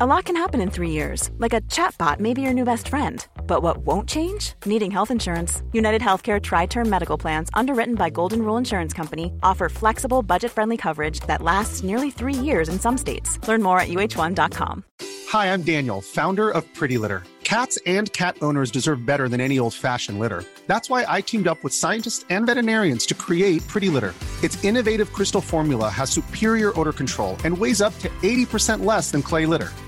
A lot can happen in three years, like a chatbot may be your new best friend. But what won't change? Needing health insurance. United Healthcare Tri Term Medical Plans, underwritten by Golden Rule Insurance Company, offer flexible, budget friendly coverage that lasts nearly three years in some states. Learn more at uh1.com. Hi, I'm Daniel, founder of Pretty Litter. Cats and cat owners deserve better than any old fashioned litter. That's why I teamed up with scientists and veterinarians to create Pretty Litter. Its innovative crystal formula has superior odor control and weighs up to 80% less than clay litter.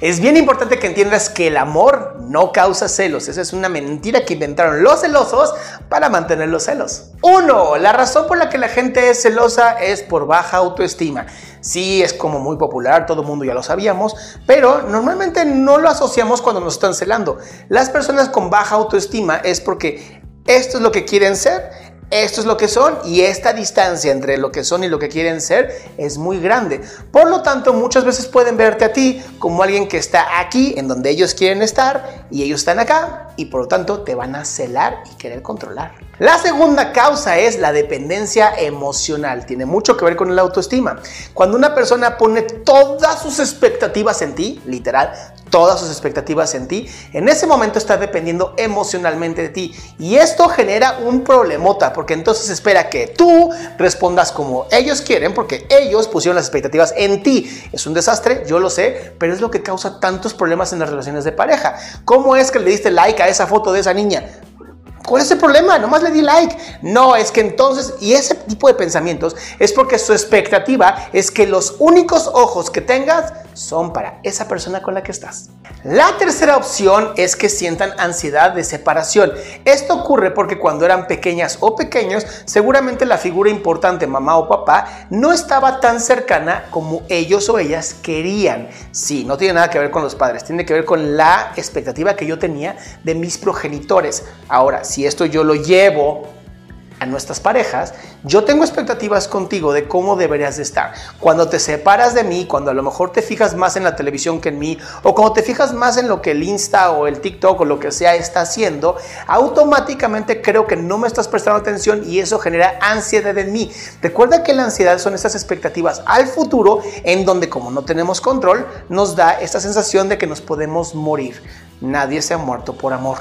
Es bien importante que entiendas que el amor no causa celos. Esa es una mentira que inventaron los celosos para mantener los celos. Uno, la razón por la que la gente es celosa es por baja autoestima. Sí, es como muy popular, todo el mundo ya lo sabíamos, pero normalmente no lo asociamos cuando nos están celando. Las personas con baja autoestima es porque esto es lo que quieren ser esto es lo que son y esta distancia entre lo que son y lo que quieren ser es muy grande. Por lo tanto, muchas veces pueden verte a ti como alguien que está aquí en donde ellos quieren estar y ellos están acá y por lo tanto te van a celar y querer controlar. La segunda causa es la dependencia emocional. Tiene mucho que ver con la autoestima. Cuando una persona pone todas sus expectativas en ti, literal, todas sus expectativas en ti, en ese momento está dependiendo emocionalmente de ti. Y esto genera un problemota, porque entonces espera que tú respondas como ellos quieren, porque ellos pusieron las expectativas en ti. Es un desastre, yo lo sé, pero es lo que causa tantos problemas en las relaciones de pareja. ¿Cómo es que le diste like a esa foto de esa niña? ¿Cuál es el problema? Nomás le di like. No, es que entonces, y ese tipo de pensamientos es porque su expectativa es que los únicos ojos que tengas son para esa persona con la que estás. La tercera opción es que sientan ansiedad de separación. Esto ocurre porque cuando eran pequeñas o pequeños, seguramente la figura importante, mamá o papá, no estaba tan cercana como ellos o ellas querían. Sí, no tiene nada que ver con los padres, tiene que ver con la expectativa que yo tenía de mis progenitores. Ahora, si esto yo lo llevo a nuestras parejas, yo tengo expectativas contigo de cómo deberías de estar. Cuando te separas de mí, cuando a lo mejor te fijas más en la televisión que en mí, o cuando te fijas más en lo que el Insta o el TikTok o lo que sea está haciendo, automáticamente creo que no me estás prestando atención y eso genera ansiedad en mí. Recuerda que la ansiedad son estas expectativas al futuro en donde como no tenemos control, nos da esta sensación de que nos podemos morir. Nadie se ha muerto por amor.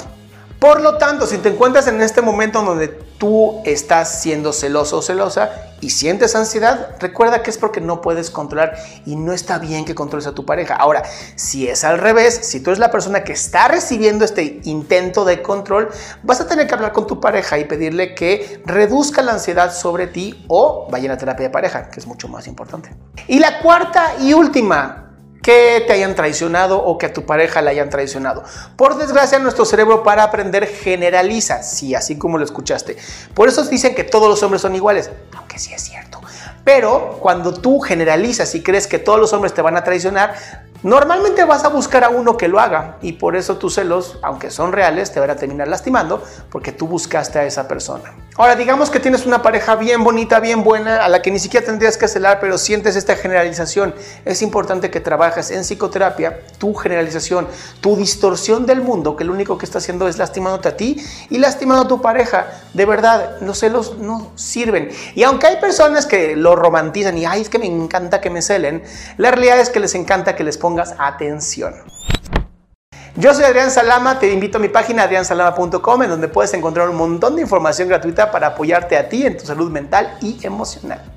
Por lo tanto, si te encuentras en este momento donde tú estás siendo celoso o celosa y sientes ansiedad, recuerda que es porque no puedes controlar y no está bien que controles a tu pareja. Ahora, si es al revés, si tú eres la persona que está recibiendo este intento de control, vas a tener que hablar con tu pareja y pedirle que reduzca la ansiedad sobre ti o vayan a terapia de pareja, que es mucho más importante. Y la cuarta y última, que te hayan traicionado o que a tu pareja la hayan traicionado. Por desgracia, nuestro cerebro para aprender generaliza, sí, así como lo escuchaste. Por eso dicen que todos los hombres son iguales, aunque sí es cierto. Pero cuando tú generalizas y crees que todos los hombres te van a traicionar, Normalmente vas a buscar a uno que lo haga y por eso tus celos, aunque son reales, te van a terminar lastimando porque tú buscaste a esa persona. Ahora, digamos que tienes una pareja bien bonita, bien buena, a la que ni siquiera tendrías que celar, pero sientes esta generalización. Es importante que trabajes en psicoterapia tu generalización, tu distorsión del mundo, que lo único que está haciendo es lastimándote a ti y lastimando a tu pareja. De verdad, los celos no sirven. Y aunque hay personas que lo romantizan y, ay, es que me encanta que me celen, la realidad es que les encanta que les pongan pongas atención. Yo soy Adrián Salama, te invito a mi página adriansalama.com en donde puedes encontrar un montón de información gratuita para apoyarte a ti en tu salud mental y emocional.